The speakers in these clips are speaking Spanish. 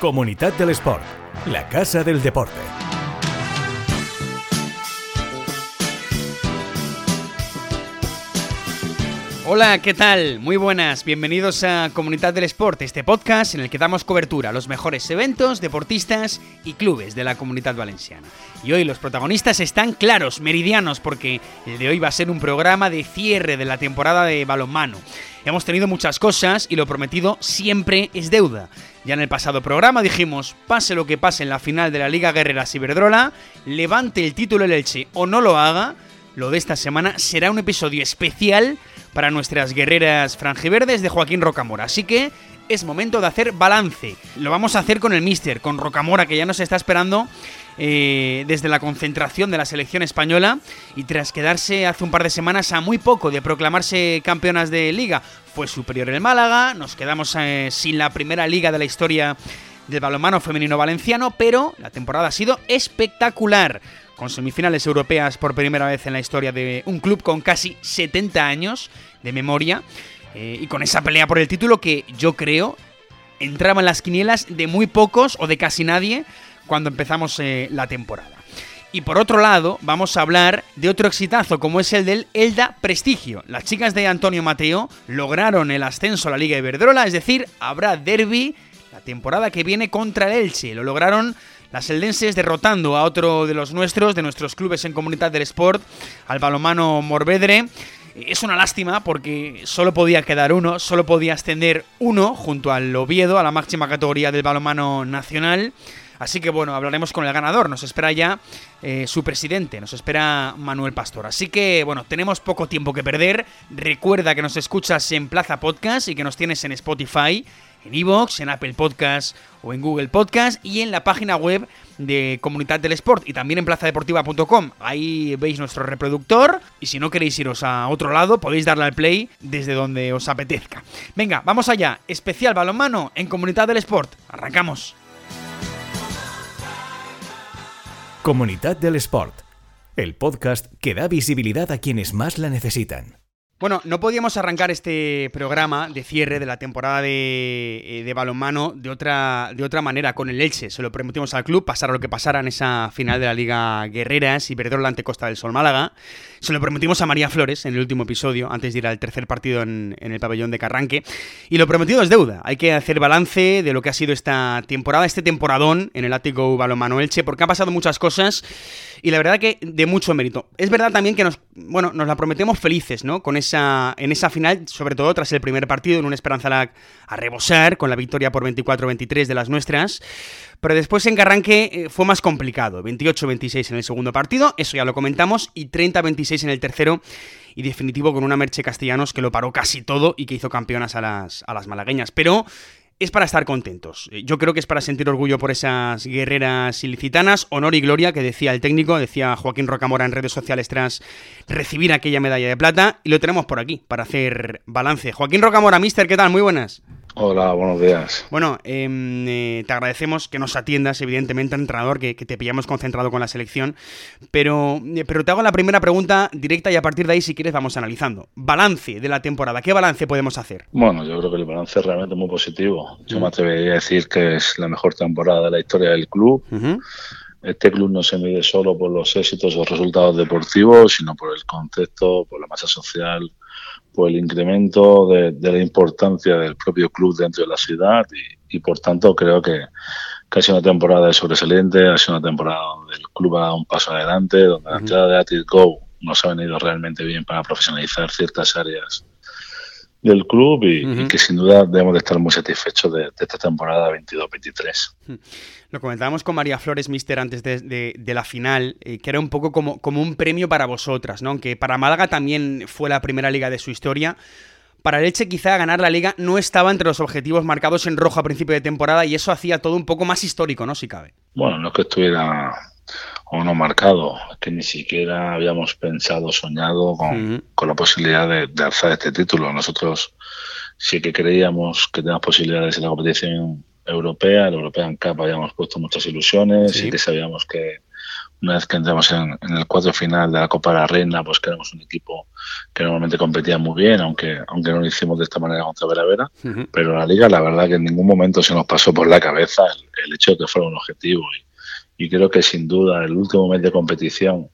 Comunidad del Sport, la casa del deporte. Hola, ¿qué tal? Muy buenas, bienvenidos a Comunidad del Sport, este podcast en el que damos cobertura a los mejores eventos, deportistas y clubes de la comunidad valenciana. Y hoy los protagonistas están claros, meridianos, porque el de hoy va a ser un programa de cierre de la temporada de balonmano. Hemos tenido muchas cosas y lo prometido siempre es deuda. Ya en el pasado programa dijimos, pase lo que pase en la final de la Liga Guerreras Iberdrola, levante el título el Elche o no lo haga, lo de esta semana será un episodio especial para nuestras guerreras franjiverdes de Joaquín Rocamora. Así que es momento de hacer balance. Lo vamos a hacer con el Mister, con Rocamora, que ya nos está esperando eh, desde la concentración de la selección española. Y tras quedarse hace un par de semanas a muy poco de proclamarse campeonas de liga, fue superior el Málaga, nos quedamos eh, sin la primera liga de la historia del balonmano femenino valenciano, pero la temporada ha sido espectacular. Con semifinales europeas por primera vez en la historia de un club con casi 70 años de memoria eh, y con esa pelea por el título que yo creo entraba en las quinielas de muy pocos o de casi nadie cuando empezamos eh, la temporada. Y por otro lado, vamos a hablar de otro exitazo como es el del Elda Prestigio. Las chicas de Antonio Mateo lograron el ascenso a la Liga Iberdrola, es decir, habrá derby la temporada que viene contra el Elche. Lo lograron las eldenses derrotando a otro de los nuestros, de nuestros clubes en comunidad del sport, al balomano Morvedre. Es una lástima porque solo podía quedar uno, solo podía ascender uno junto al Oviedo, a la máxima categoría del balomano nacional. Así que bueno, hablaremos con el ganador. Nos espera ya eh, su presidente, nos espera Manuel Pastor. Así que bueno, tenemos poco tiempo que perder. Recuerda que nos escuchas en Plaza Podcast y que nos tienes en Spotify en Evox, en Apple Podcast o en Google Podcast y en la página web de Comunidad del Sport y también en plazadeportiva.com. Ahí veis nuestro reproductor y si no queréis iros a otro lado podéis darle al play desde donde os apetezca. Venga, vamos allá. Especial balonmano en Comunidad del Sport. Arrancamos. Comunidad del Sport, el podcast que da visibilidad a quienes más la necesitan. Bueno, no podíamos arrancar este programa de cierre de la temporada de, eh, balonmano de otra, de otra manera, con el Elche. Se lo prometimos al club, pasara lo que pasara en esa final de la Liga Guerreras y perder ante Costa del Sol Málaga. Se lo prometimos a María Flores en el último episodio, antes de ir al tercer partido en, en el pabellón de Carranque. Y lo prometido es deuda. Hay que hacer balance de lo que ha sido esta temporada, este temporadón en el Ático Balonmano Elche, porque han pasado muchas cosas y la verdad que de mucho mérito. Es verdad también que nos, bueno, nos la prometemos felices, ¿no? Con esa, en esa final, sobre todo tras el primer partido, en una esperanza a rebosar, con la victoria por 24-23 de las nuestras. Pero después en Carranque eh, fue más complicado. 28-26 en el segundo partido, eso ya lo comentamos, y 30-26 en el tercero. Y definitivo con una Merche Castellanos que lo paró casi todo y que hizo campeonas a las, a las malagueñas. Pero es para estar contentos. Eh, yo creo que es para sentir orgullo por esas guerreras ilicitanas, honor y gloria que decía el técnico, decía Joaquín Rocamora en redes sociales tras recibir aquella medalla de plata, y lo tenemos por aquí para hacer balance. Joaquín Rocamora, mister, ¿qué tal? Muy buenas. Hola, buenos días. Bueno, em, eh, te agradecemos que nos atiendas, evidentemente, entrenador, que, te pillamos concentrado con la selección, pero, eh, pero te hago la primera pregunta directa y a partir de ahí, si quieres, vamos analizando. Balance de la temporada, ¿qué balance podemos hacer? Bueno, yo creo que el balance es realmente muy positivo. Yo me atrevería a decir que es la mejor temporada de la historia del club. Este club no se mide solo por los éxitos o resultados deportivos, sino por el concepto, por la masa social, por el incremento de, la importancia del propio club dentro de la ciudad y, por tanto creo que, que, ha sido una temporada sobresaliente, ha sido una temporada donde el club ha dado un paso adelante, donde la entrada de Go nos ha venido realmente bien para profesionalizar ciertas áreas del club y, que sin duda debemos de estar muy satisfechos de, esta temporada 22-23. Lo comentábamos con María Flores, Mister, antes de, la final, eh, que era un poco como, como un premio para vosotras, ¿no? Aunque para Málaga también fue la primera liga de su historia. Para Leche quizá ganar la liga no estaba entre los objetivos marcados en rojo a principio de temporada y eso hacía todo un poco más histórico, ¿no? Si cabe. Bueno, no es que estuviera o no marcado, que ni siquiera habíamos pensado, soñado con, la posibilidad de, alzar este título. Nosotros sí que creíamos que teníamos posibilidades en la competición europea, la European Cup habíamos puesto muchas ilusiones y que sabíamos que una vez que entramos en, el cuadro final de la Copa de la Reina, pues que éramos un equipo que normalmente competía muy bien, aunque aunque no lo hicimos de esta manera contra Veravera, pero la Liga la verdad que en ningún momento se nos pasó por la cabeza el, hecho de que fuera un objetivo y, y creo que sin duda el último mes de competición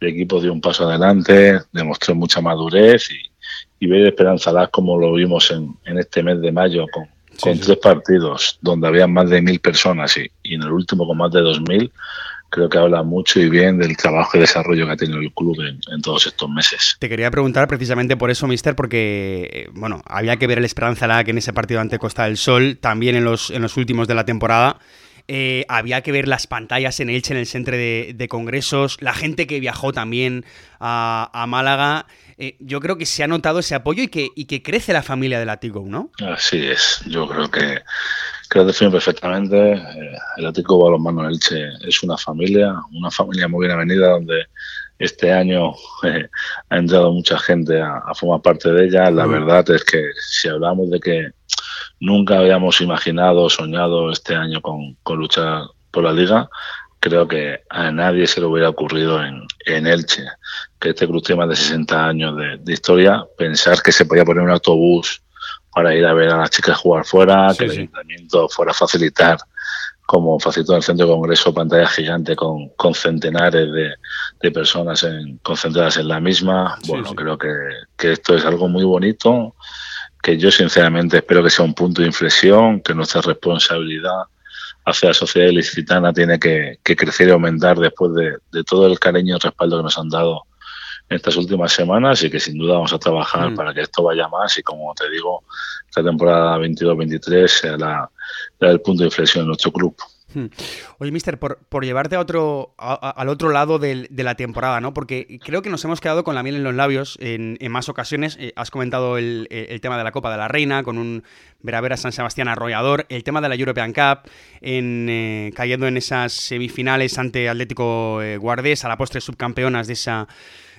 el equipo dio un paso adelante, demostró mucha madurez y, y ver esperanzadas como lo vimos en, en este mes de mayo con, con tres partidos donde había más de mil personas y, y en el último con más de dos mil creo que habla mucho y bien del trabajo y desarrollo que ha tenido el club en, todos estos meses. Te quería preguntar precisamente por eso, Mister, porque eh, bueno, había que ver el Esperanza Lag en ese partido ante Costa del Sol, también en los, en los últimos de la temporada. Eh, había que ver las pantallas en Elche, en el centro de, congresos, la gente que viajó también a, Málaga. Eh, yo creo que se ha notado ese apoyo y que, y que crece la familia de Latigo, ¿no? Así es, yo creo que creo define perfectamente. Eh, el Atlético Balonmano Elche es una familia, una familia muy bien avenida donde este año ha entrado mucha gente a, formar parte de ella. La verdad es que si hablamos de que nunca habíamos imaginado, soñado este año con, luchar por la liga. Creo que a nadie se le hubiera ocurrido en, en Elche, que este club tiene más de 60 años de, historia, pensar que se podía poner un autobús para ir a ver a las chicas jugar fuera, que el ayuntamiento fuera a facilitar, como facilitó el centro de congreso, pantalla gigante con, con centenares de, de personas en, concentradas en la misma. bueno, creo que, que esto es algo muy bonito que yo sinceramente espero que sea un punto de inflexión, que nuestra responsabilidad hacia la sociedad ilicitana tiene que, crecer y aumentar después de, todo el cariño y respaldo que nos han dado en estas últimas semanas y que sin duda vamos a trabajar mm. para que esto vaya más y como te digo, esta temporada 22-23 sea la, el punto de inflexión en nuestro club. Hmm. Oye, Mister, por, llevarte a otro, al otro lado de la temporada, ¿no? Porque creo que nos hemos quedado con la miel en los labios en, más ocasiones. Eh, has comentado el, tema de la Copa de la Reina con un Veravera San Sebastián arrollador, el tema de la European Cup, en, eh, cayendo en esas semifinales ante Atlético eh, Guardés, a la postre subcampeonas de esa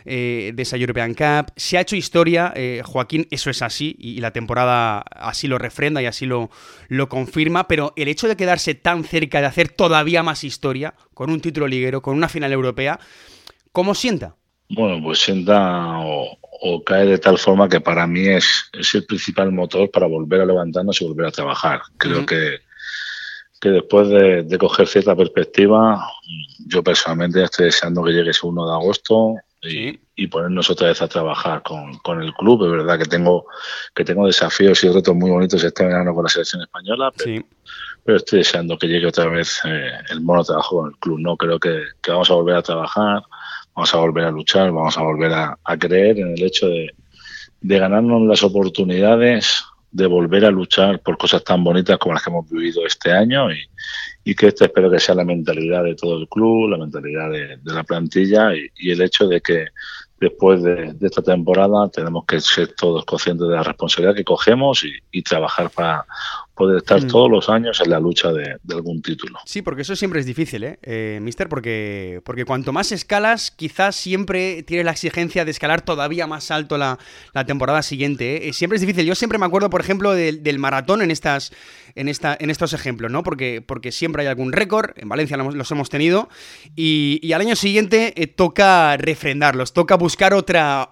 eh, de esa European Cup. Se ha hecho historia, eh, Joaquín, eso es así, y, la temporada así lo refrenda y así lo, lo confirma, pero el hecho de quedarse tan cerca de hacer todavía más historia, con un título liguero, con una final europea, ¿cómo sienta? Bueno, pues sienta o, cae de tal forma que para mí es, es, el principal motor para volver a levantarnos y volver a trabajar. Creo que, que después de, de, coger cierta perspectiva, yo personalmente estoy deseando que llegue ese 1 de agosto, y, ponernos otra vez a trabajar con, con, el club. Es verdad que tengo, que tengo desafíos y retos muy bonitos este verano con la selección española, pero, pero estoy deseando que llegue otra vez eh, el mono trabajo con el club. No creo que, que, vamos a volver a trabajar, vamos a volver a luchar, vamos a volver a, a creer en el hecho de, de ganarnos las oportunidades de volver a luchar por cosas tan bonitas como las que hemos vivido este año y, y que esta espero que sea la mentalidad de todo el club, la mentalidad de, la plantilla y, el hecho de que después de, esta temporada tenemos que ser todos conscientes de la responsabilidad que cogemos y trabajar para poder estar mm. todos los años en la lucha de, algún título. Sí, porque eso siempre es difícil, ¿eh, eh Mister? Porque, porque cuanto más escalas, quizás siempre tienes la exigencia de escalar todavía más alto la, temporada siguiente. ¿eh? ¿eh? Siempre es difícil. Yo siempre me acuerdo, por ejemplo, del, maratón en estas. En, esta, en estos ejemplos, ¿no? Porque, porque siempre hay algún récord, en Valencia los, hemos tenido, y, al año siguiente eh, toca refrendarlos, toca buscar otra,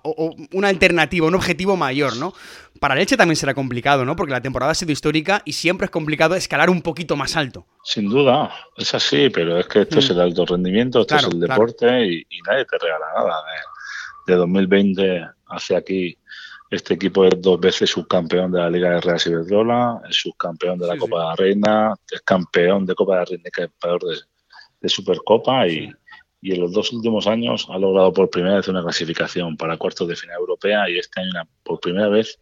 una alternativa, un objetivo mayor, ¿no? Para Leche también será complicado, ¿no? Porque la temporada ha sido histórica y siempre es complicado escalar un poquito más alto. Sin duda, es así, pero es que esto es mm. el alto rendimiento, esto es el deporte y, nadie te regala nada. De, 2020 hacia aquí, este equipo es dos veces subcampeón de la Liga de Real Iberdrola, es subcampeón de la Copa de la Reina, es campeón de Copa de la Reina y campeón de, de Supercopa y, y en los dos últimos años ha logrado por primera vez una clasificación para cuartos de final europea y este año por primera vez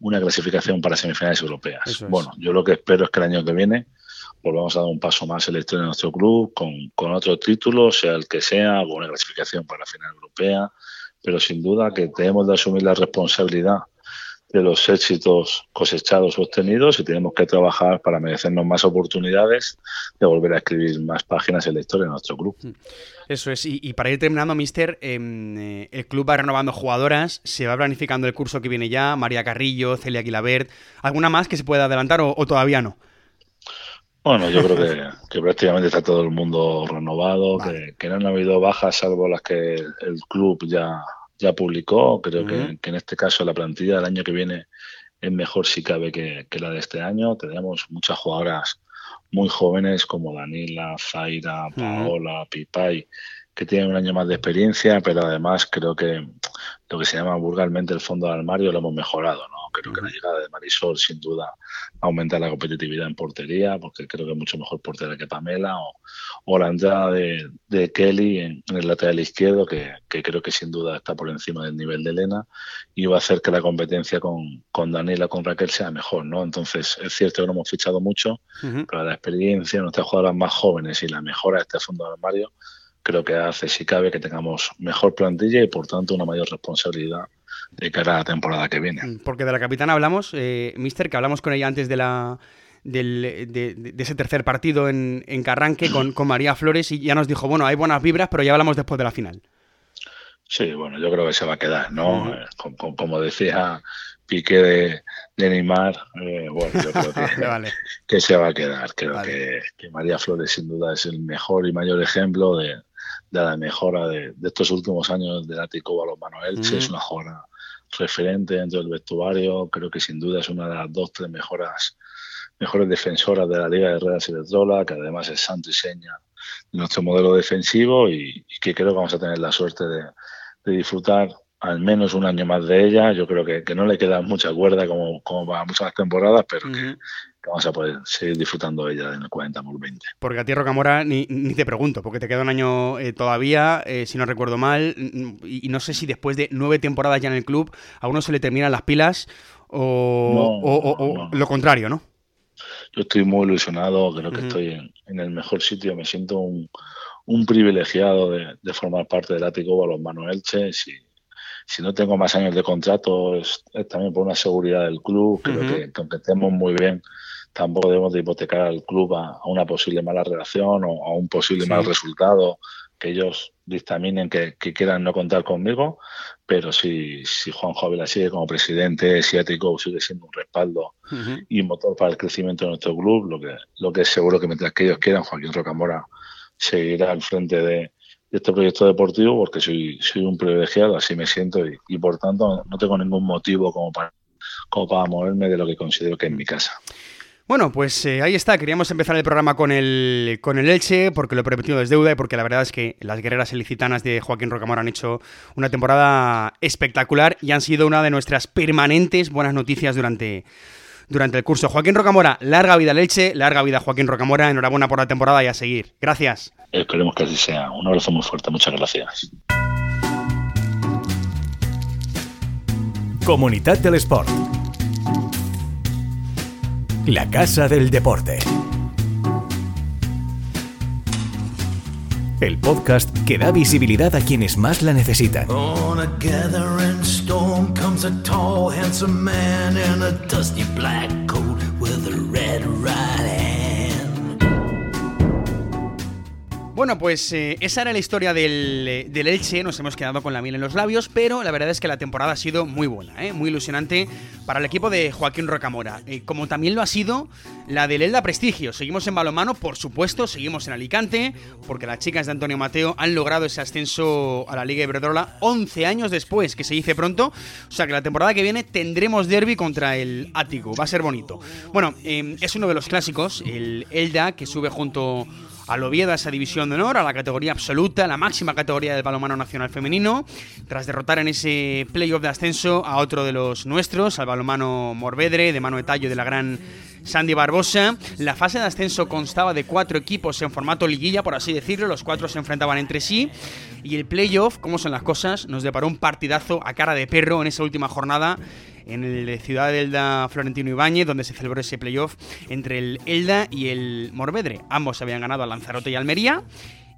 una clasificación para semifinales europeas. Bueno, yo lo que espero es que el año que viene volvamos a dar un paso más en la historia de nuestro club con, con otro título, sea el que sea, o una clasificación para la final europea, pero sin duda que tenemos de asumir la responsabilidad de los éxitos cosechados o obtenidos y tenemos que trabajar para merecernos más oportunidades de volver a escribir más páginas en la historia de nuestro club. Mm. Eso es, y, para ir terminando, Mister, em, eh, el club va renovando jugadoras, se va planificando el curso que viene ya, María Carrillo, Celia Aguilabert, ¿alguna más que se pueda adelantar o, todavía no? Bueno, yo creo que, prácticamente está todo el mundo renovado, que, no han habido bajas salvo las que el club ya, ya publicó. Creo que, en este caso la plantilla del año que viene es mejor si cabe que, la de este año. Tenemos muchas jugadoras muy jóvenes como Danila, Zaira, Paola, Pipay, que tienen un año más de experiencia, pero además creo que lo que se llama vulgarmente el fondo de armario lo hemos mejorado, ¿no? Creo que la llegada de Marisol sin duda aumenta la competitividad en portería, porque creo que es mucho mejor portera que Pamela, o, la entrada de, Kelly en, el lateral izquierdo, que, creo que sin duda está por encima del nivel de Elena, y va a hacer que la competencia con, con Daniela, con Raquel sea mejor, ¿no? Entonces, es cierto que no hemos fichado mucho, pero la experiencia, nuestras jugadoras más jóvenes y la mejora de este fondo de armario, creo que hace, si cabe, que tengamos mejor plantilla y por tanto una mayor responsabilidad de cara a la temporada que viene. Mm, porque de la capitana hablamos, eh, Mister, que hablamos con ella antes de la de, ese tercer partido en, en Carranque con, con, María Flores y ya nos dijo, bueno, hay buenas vibras, pero ya hablamos después de la final. Sí, bueno, yo creo que se va a quedar, ¿no? Eh, como, decía Piqué de, Neymar, eh, bueno, yo creo que, se va a quedar. Creo que, María Flores sin duda es el mejor y mayor ejemplo de, la mejora de, estos últimos años del Ático Balonmano Elche. Es una jugadora referente dentro del vestuario. Creo que sin duda es una de las dos, tres mejoras, mejores defensoras de la Liga de Redes y de Trola, que además es santo y seña de nuestro modelo defensivo y, que creo que vamos a tener la suerte de, disfrutar al menos un año más de ella. Yo creo que, no le queda mucha cuerda como, como para muchas temporadas, pero que, vamos a poder seguir disfrutando de ella en el 40 por 20. Porque a ti, Rocamora, ni, ni te pregunto, porque te queda un año eh, todavía, eh, si no recuerdo mal, y, no sé si después de nueve temporadas ya en el club a uno se le terminan las pilas o, lo contrario, ¿no? Yo estoy muy ilusionado, creo que estoy en, el mejor sitio, me siento un, privilegiado de, formar parte del Ático Balonmano Elche. Si, si no tengo más años de contrato, es, también por una seguridad del club. Creo que, aunque estemos muy bien, tampoco debemos de hipotecar al club a, una posible mala relación o a un posible mal resultado que ellos dictaminen que, quieran no contar conmigo, pero si, si Juan Ávila sigue como presidente, si Atico sigue siendo un respaldo y motor para el crecimiento de nuestro club, lo que, lo que es seguro que mientras que ellos quieran, Joaquín Rocamora seguirá al frente de, este proyecto deportivo porque soy, soy un privilegiado, así me siento y, por tanto no tengo ningún motivo como para, como para moverme de lo que considero que es mi casa. Bueno, pues eh, ahí está. Queríamos empezar el programa con el, con el Elche, porque lo he prometido desde deuda y porque la verdad es que las guerreras ilicitanas de Joaquín Rocamora han hecho una temporada espectacular y han sido una de nuestras permanentes buenas noticias durante, durante el curso. Joaquín Rocamora, larga vida al Elche, larga vida Joaquín Rocamora. Enhorabuena por la temporada y a seguir. Gracias. Esperemos que así sea. Un abrazo muy fuerte. Muchas gracias. Comunidad del Sport la Casa del Deporte. El podcast que da visibilidad a quienes más la necesitan. Bueno, pues eh, esa era la historia del, del, Elche, nos hemos quedado con la miel en los labios, pero la verdad es que la temporada ha sido muy buena, ¿eh? muy ilusionante para el equipo de Joaquín Rocamora, eh, como también lo ha sido la del Elda Prestigio. Seguimos en balomano, por supuesto, seguimos en Alicante, porque las chicas de Antonio Mateo han logrado ese ascenso a la Liga Iberdrola 11 años después, que se dice pronto, o sea que la temporada que viene tendremos derby contra el Ático, va a ser bonito. Bueno, es uno de los clásicos, el Elda, que sube junto al Oviedo a esa división de honor, a la categoría absoluta, la máxima categoría del balonmano nacional femenino, tras derrotar en ese playoff de ascenso a otro de los nuestros, al balonmano Morvedre, de mano de tallo de la gran Sandy Barbosa. La fase de ascenso constaba de cuatro equipos en formato liguilla, por así decirlo, los cuatro se enfrentaban entre sí. Y el playoff, como son las cosas, nos deparó un partidazo a cara de perro en esa última jornada en el Ciudad de Elda Florentino Ibáñez, donde se celebró ese playoff entre el Elda y el Morvedre. Ambos habían ganado a Lanzarote y Almería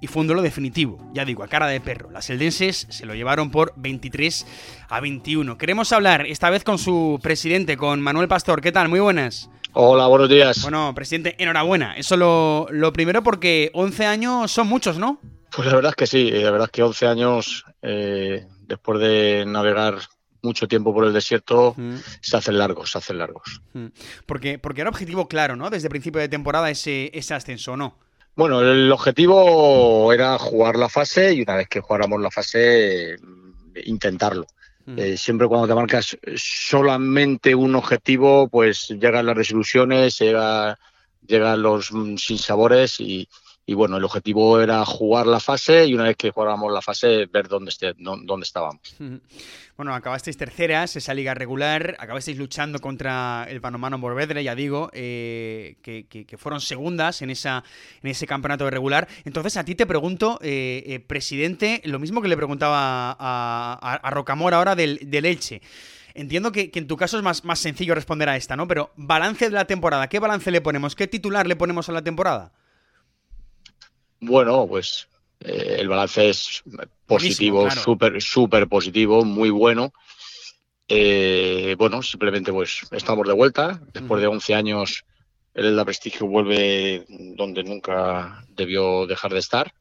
y fue un duelo definitivo, ya digo, a cara de perro. Las eldenses se lo llevaron por 23 a 21. Queremos hablar esta vez con su presidente, con Manuel Pastor. ¿Qué tal? Muy buenas. Hola, buenos días. Bueno, presidente, enhorabuena. Eso lo, lo primero porque 11 años son muchos, ¿no? Pues la verdad es que sí, la verdad es que 11 años, eh, después de navegar mucho tiempo por el desierto, se hacen largos, se hacen largos. Porque, porque era objetivo claro, ¿no? Desde principio de temporada ese, ese ascenso, ¿no? Bueno, el objetivo era jugar la fase y una vez que jugáramos la fase, intentarlo. Eh, siempre cuando te marcas solamente un objetivo, pues llegan las desilusiones, llega, llegan los sinsabores y, y bueno, el objetivo era jugar la fase y una vez que jugáramos la fase, ver dónde, esté, dónde estábamos. Bueno, acabasteis terceras, esa liga regular, acabasteis luchando contra el Panomano Morvedre, ya digo, eh, que, fueron segundas en, esa, en ese campeonato regular. Entonces, a ti te pregunto, eh, eh, presidente, lo mismo que le preguntaba a, a, Rocamora ahora del, del Elche. Entiendo que, en tu caso es más, más sencillo responder a esta, ¿no? Pero balance de la temporada, ¿qué balance le ponemos? ¿Qué titular le ponemos a la temporada? Bueno, pues eh, el balance es positivo, súper, súper positivo, muy bueno. Eh, bueno, simplemente pues estamos de vuelta. Después de 11 años, el La Prestigio vuelve donde nunca debió dejar de estar.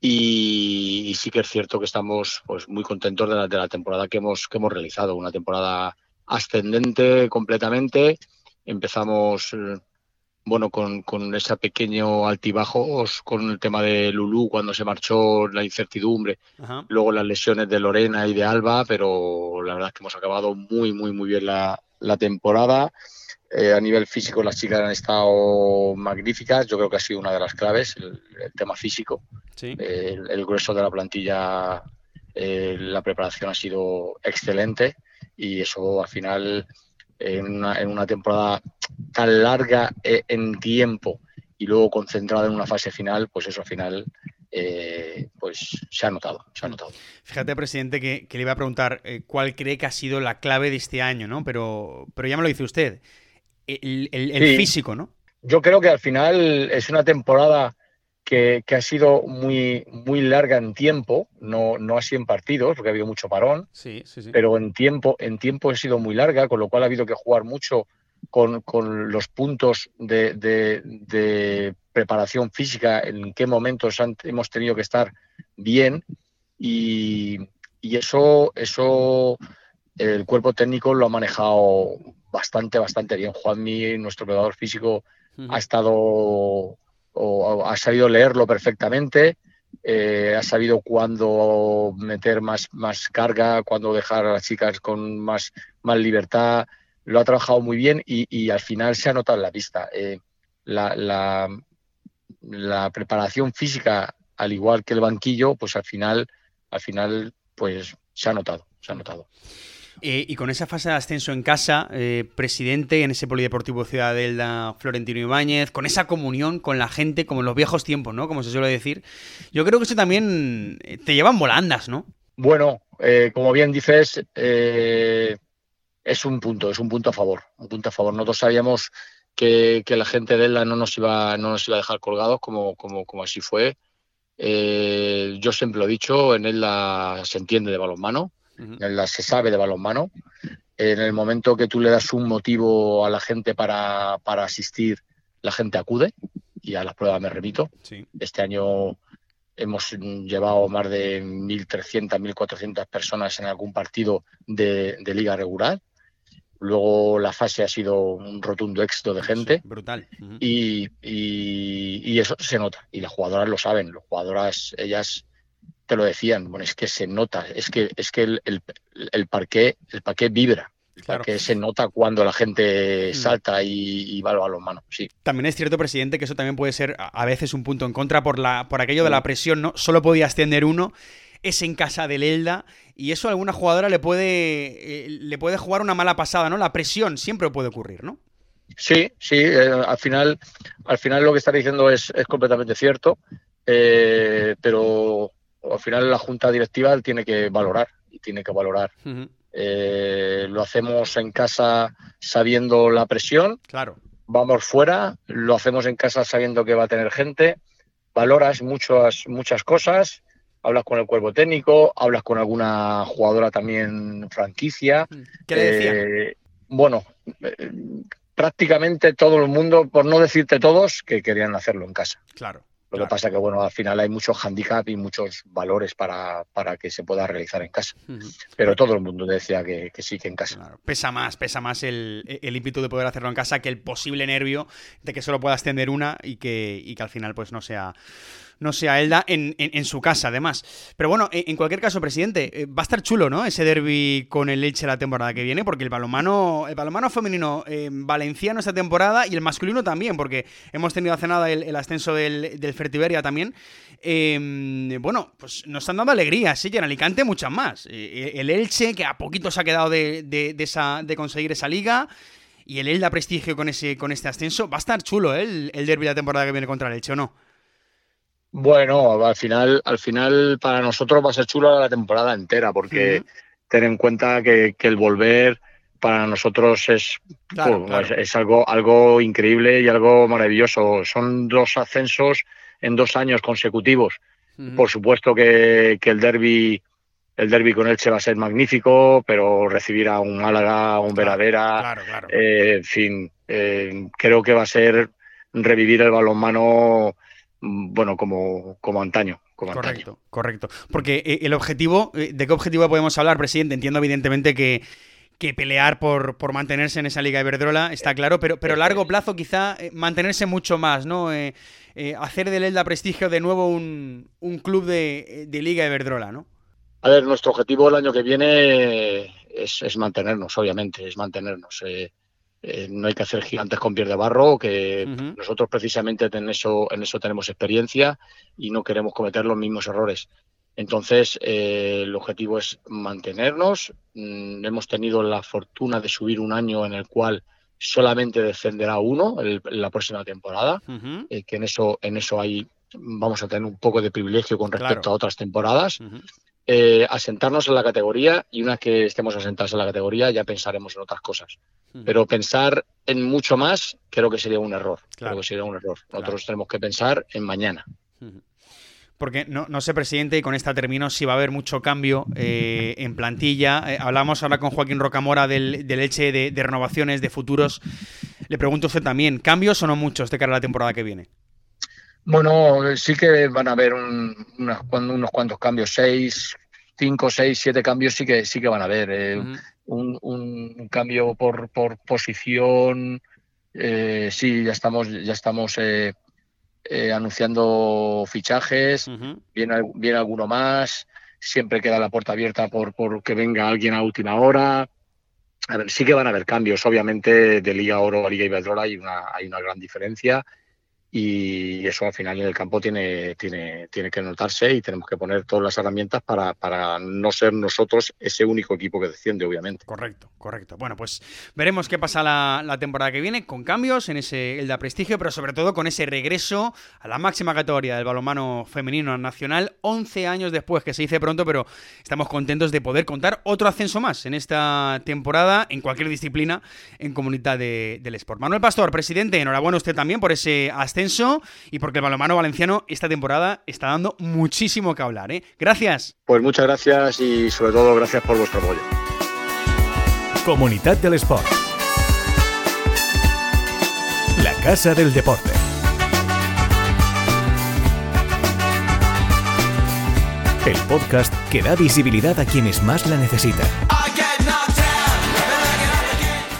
y, sí que es cierto que estamos pues muy contentos de la, de la temporada que hemos, que hemos realizado. Una temporada ascendente completamente. Empezamos eh, bueno, con, con ese pequeño altibajo, con el tema de Lulú cuando se marchó, la incertidumbre, luego las lesiones de Lorena y de Alba, pero la verdad es que hemos acabado muy, muy, muy bien la, temporada. Eh, a nivel físico las chicas han estado magníficas, yo creo que ha sido una de las claves, el, tema físico. el, grueso de la plantilla, eh, la preparación ha sido excelente y eso al final en una, en una temporada tan larga eh, en tiempo y luego concentrada en una fase final, pues eso al final eh, pues se ha notado, se ha notado. Fíjate, presidente, que, le iba a preguntar eh, cuál cree que ha sido la clave de este año, ¿no? Pero, pero ya me lo dice usted. El, físico, ¿no? Yo creo que al final es una temporada que, ha sido muy, muy larga en tiempo, no, no así en partidos, porque ha habido mucho parón, sí, sí, sí. pero en tiempo, en tiempo ha sido muy larga, con lo cual ha habido que jugar mucho con, con los puntos de, de, preparación física, en qué momentos hemos tenido que estar bien y, y eso, eso el cuerpo técnico lo ha manejado bastante, bastante bien. Juanmi, nuestro preparador físico, ha estado o ha sabido leerlo perfectamente, eh, ha sabido cuándo meter más, más carga, cuándo dejar a las chicas con más, más libertad, lo ha trabajado muy bien y, al final se ha notado en la pista. Eh, la, la, la, preparación física, al igual que el banquillo, pues al final, al final, pues se ha notado, se ha notado. Eh, y con esa fase de ascenso en casa, eh, presidente en ese Polideportivo Ciudadela Florentino Ibáñez, con esa comunión con la gente, como en los viejos tiempos, ¿no? Como se suele decir. Yo creo que eso también eh, te llevan volandas, ¿no? Bueno, como bien dices, es un punto, es un punto a favor, un punto a favor. Nosotros sabíamos que, la gente de ELA no nos iba, a dejar colgados, como, como, así fue. yo siempre lo he dicho, en ELA se entiende de balonmano se sabe de balonmano. En el momento que tú le das un motivo a la gente para, asistir, la gente acude y a las pruebas me remito. Este año hemos llevado más de 1.300, 1.400 personas en algún partido de, liga regular. Luego la fase ha sido un rotundo éxito de gente. brutal. y, y, eso se nota. Y las jugadoras lo saben. Las jugadoras, ellas te lo decían, bueno, es que se nota, es que, es que el, el, el parqué, el parqué vibra. El se nota cuando la gente mm. salta y, va al balonmano, sí. También es cierto, presidente, que eso también puede ser a veces un punto en contra por, la, por aquello de la mm. presión, ¿no? Solo podías tener uno, es en casa del Elda, y eso a alguna jugadora le puede, eh, le puede jugar una mala pasada, ¿no? La presión siempre puede ocurrir, ¿no? Sí, sí, eh, al, final, al final lo que está diciendo es, es completamente cierto, eh, pero al final la junta directiva tiene que valorar y tiene que valorar. Eh, lo hacemos en casa sabiendo la presión. Claro. Vamos fuera, lo hacemos en casa sabiendo que va a tener gente. Valoras muchas, muchas cosas. Hablas con el cuerpo técnico, hablas con alguna jugadora también franquicia. ¿Qué le decía? Eh, bueno, eh, prácticamente todo el mundo, por no decirte todos, que querían hacerlo en casa. Claro Lo que pasa que, bueno, al final hay muchos handicap y muchos valores para, para que se pueda realizar en casa. Pero todo el mundo decía que, sí, que en casa. Pesa más, pesa más el, el ímpetu de poder hacerlo en casa que el posible nervio de que solo puedas tener una y que, y que al final pues no sea no sea Elda en, en, su casa, además. Pero bueno, en, cualquier caso, presidente, eh, va a estar chulo, ¿no? Ese derby con el Elche la temporada que viene, porque el balonmano, el balonmano femenino eh, valenciano esta temporada y el masculino también, porque hemos tenido hace nada el, ascenso del, del Fertiberia también. Em, bueno, pues nos han dado alegría, sí, y en Alicante muchas más. Eh, el Elche, que a poquito se ha quedado de, de, de conseguir esa liga y el Elda Prestigio con ese con este ascenso. Va a estar chulo el, el derby de la temporada que viene contra el Elche, ¿o no? Bueno, al final, al final para nosotros va a ser chulo la temporada entera, porque ten en cuenta que, el volver para nosotros es, es, algo, algo increíble y algo maravilloso. Son dos ascensos en dos años consecutivos. Por supuesto que, el derby el derby con Elche va a ser magnífico, pero recibir a un Málaga, a un Veradera, eh, en fin, eh, creo que va a ser revivir el balonmano bueno, como, como antaño. correcto, correcto. Porque eh, el objetivo, eh, ¿de qué objetivo podemos hablar, presidente? Entiendo evidentemente que, que pelear por, por mantenerse en esa Liga Iberdrola, está claro, pero, pero a largo plazo quizá eh, mantenerse mucho más, ¿no? hacer del Elda Prestigio de nuevo un, un club de, de, Liga Iberdrola, ¿no? A ver, nuestro objetivo el año que viene es, es mantenernos, obviamente, es mantenernos. Eh, no hay que hacer gigantes con pies de barro, que nosotros precisamente en eso, en eso tenemos experiencia y no queremos cometer los mismos errores. Entonces, eh, el objetivo es mantenernos. Mm, hemos tenido la fortuna de subir un año en el cual solamente descenderá uno la próxima temporada, eh, que en eso, en eso hay, vamos a tener un poco de privilegio con respecto a otras temporadas. Eh, asentarnos en la categoría y una que estemos asentados en la categoría ya pensaremos en otras cosas. Pero pensar en mucho más creo que sería un error. Creo que sería un error. Nosotros tenemos que pensar en mañana. Porque no, sé, presidente, y con esta termino, si va a haber mucho cambio eh, en plantilla. Eh, hablamos ahora con Joaquín Rocamora del, del Elche de, renovaciones, de futuros. Le pregunto a usted también, ¿cambios o no muchos de cara a la temporada que viene? Bueno, sí que van a haber unos cuantos cambios, seis, cinco, seis, siete cambios sí que sí que van a haber. Eh, un, cambio por, por posición, eh, sí, ya estamos, ya estamos eh, anunciando fichajes, viene, viene alguno más, siempre queda la puerta abierta por, por que venga alguien a última hora. A ver, sí que van a haber cambios, obviamente de Liga Oro a Liga Iberdrola hay una, hay una gran diferencia y eso al final en el campo tiene, tiene, tiene que notarse y tenemos que poner todas las herramientas para, para no ser nosotros ese único equipo que desciende, obviamente. Correcto, correcto. Bueno, pues veremos qué pasa la, temporada que viene con cambios en ese el de prestigio, pero sobre todo con ese regreso a la máxima categoría del balonmano femenino nacional, 11 años después, que se dice pronto, pero estamos contentos de poder contar otro ascenso más en esta temporada, en cualquier disciplina, en comunidad del Sport. Manuel Pastor, presidente, enhorabuena usted también por ese ascenso y porque el balonmano valenciano esta temporada está dando muchísimo que hablar. ¿eh? Gracias. Pues muchas gracias y sobre todo gracias por vuestro apoyo. Comunidad del Sport. La Casa del Deporte. El podcast que da visibilidad a quienes más la necesitan.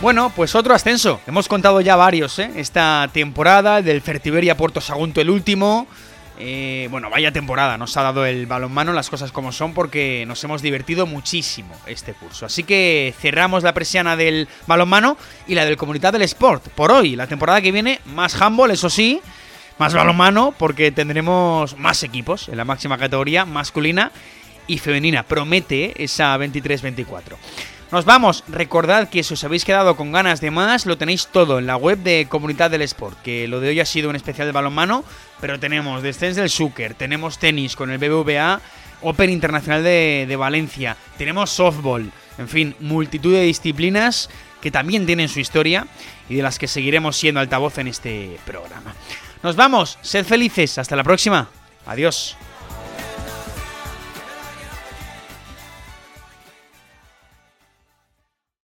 Bueno, pues otro ascenso. Hemos contado ya varios, ¿eh? Esta temporada, del Fertiberia Puerto Sagunto el último. Eh, bueno, vaya temporada nos ha dado el balonmano, las cosas como son, porque nos hemos divertido muchísimo este curso. Así que cerramos la presiana del balonmano y la del Comunidad del Sport. Por hoy, la temporada que viene, más handball, eso sí, más balonmano, porque tendremos más equipos en la máxima categoría masculina y femenina. Promete esa 23-24. Nos vamos. Recordad que si os habéis quedado con ganas de más, lo tenéis todo en la web de Comunidad del Sport. Que lo de hoy ha sido un especial de balonmano, pero tenemos descenso del Zucker, tenemos tenis con el BBVA, Open Internacional de, de Valencia, tenemos softball, en fin, multitud de disciplinas que también tienen su historia y de las que seguiremos siendo altavoz en este programa. Nos vamos, sed felices, hasta la próxima. Adiós.